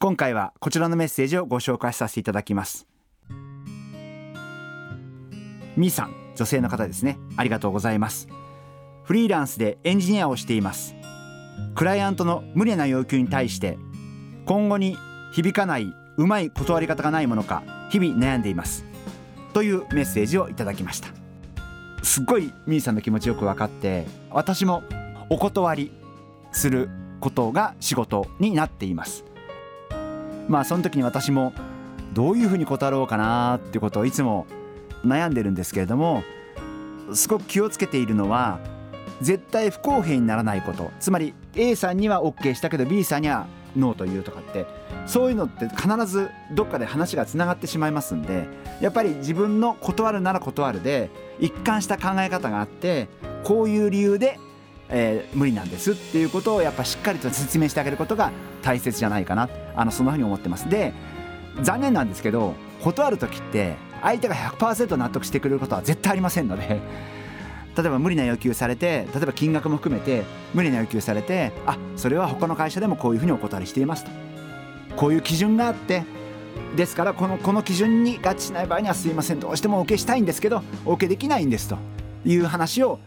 今回はこちらのメッセージをご紹介させていただきます。みーさん女性の方ですね。ありがとうございます。フリーランスでエンジニアをしています。クライアントの無理な要求に対して今後に響かないうまい断り方がないものか日々悩んでいます。というメッセージをいただきました。すっごいみーさんの気持ちよく分かって私もお断りすることが仕事になっています。まあその時に私もどういうふうに断ろうかなっていうことをいつも悩んでるんですけれどもすごく気をつけているのは絶対不公平にならないこと。つまり A さんには OK したけど B さんにはノーというとかってそういうのって必ずどっかで話がつながってしまいますんでやっぱり自分の断るなら断るで一貫した考え方があってこういう理由で、えー、無理なんですっていうことをやっぱしっかりと説明してあげることが大切じゃないかな。あのそんなふうに思ってます。で残念なんですけど断る時って相手が100%納得してくれることは絶対ありませんので 例えば無理な要求されて例えば金額も含めて無理な要求されてあそれは他の会社でもこういうふうにお断りしていますと。こういう基準があってですからこのこの基準に合致しない場合にはすいません。どうしても OK したいんですけど OK できないんですと。いう話を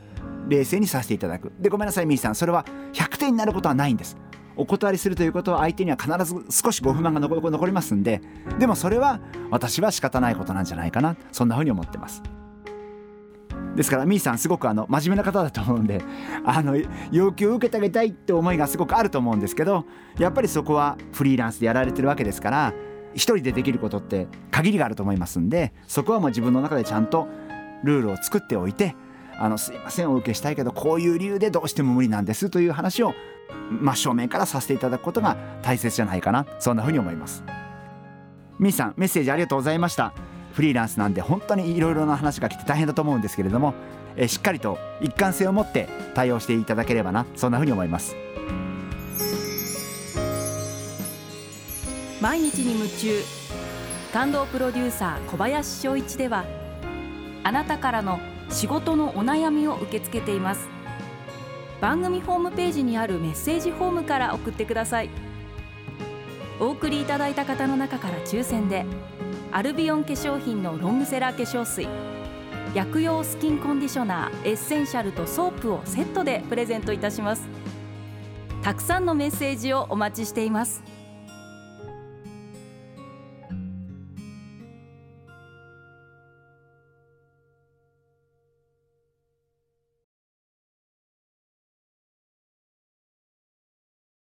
冷静にさせていただく。でごめんなさいミーさん。それは100点になることはないんです。お断りするということは相手には必ず少しご不満が残りますんででもそれは私は仕方ないことなんじゃないかなそんなふうに思ってます。ですからみーさんすごくあの真面目な方だと思うんで あの要求を受けてあげたいって思いがすごくあると思うんですけどやっぱりそこはフリーランスでやられてるわけですから一人でできることって限りがあると思いますんでそこはもう自分の中でちゃんとルールを作っておいてあのすいませんお受けしたいけどこういう理由でどうしても無理なんですという話を真正面からさせていただくことが大切じゃないかなそんなふうに思います。みーさんメッセージありがとうございましたフリーランスなんで本当にいろいろな話が来て大変だと思うんですけれども、えしっかりと一貫性を持って対応していただければなそんなふうに思います。毎日に夢中。感動プロデューサー小林翔一ではあなたからの仕事のお悩みを受け付けています。番組ホームページにあるメッセージフォームから送ってください。お送りいただいた方の中から抽選でアルビオン化粧品のロングセラー化粧水薬用スキンコンディショナーエッセンシャルとソープをセットでプレゼントいたします。たくさんのメッセージをお待ちしています。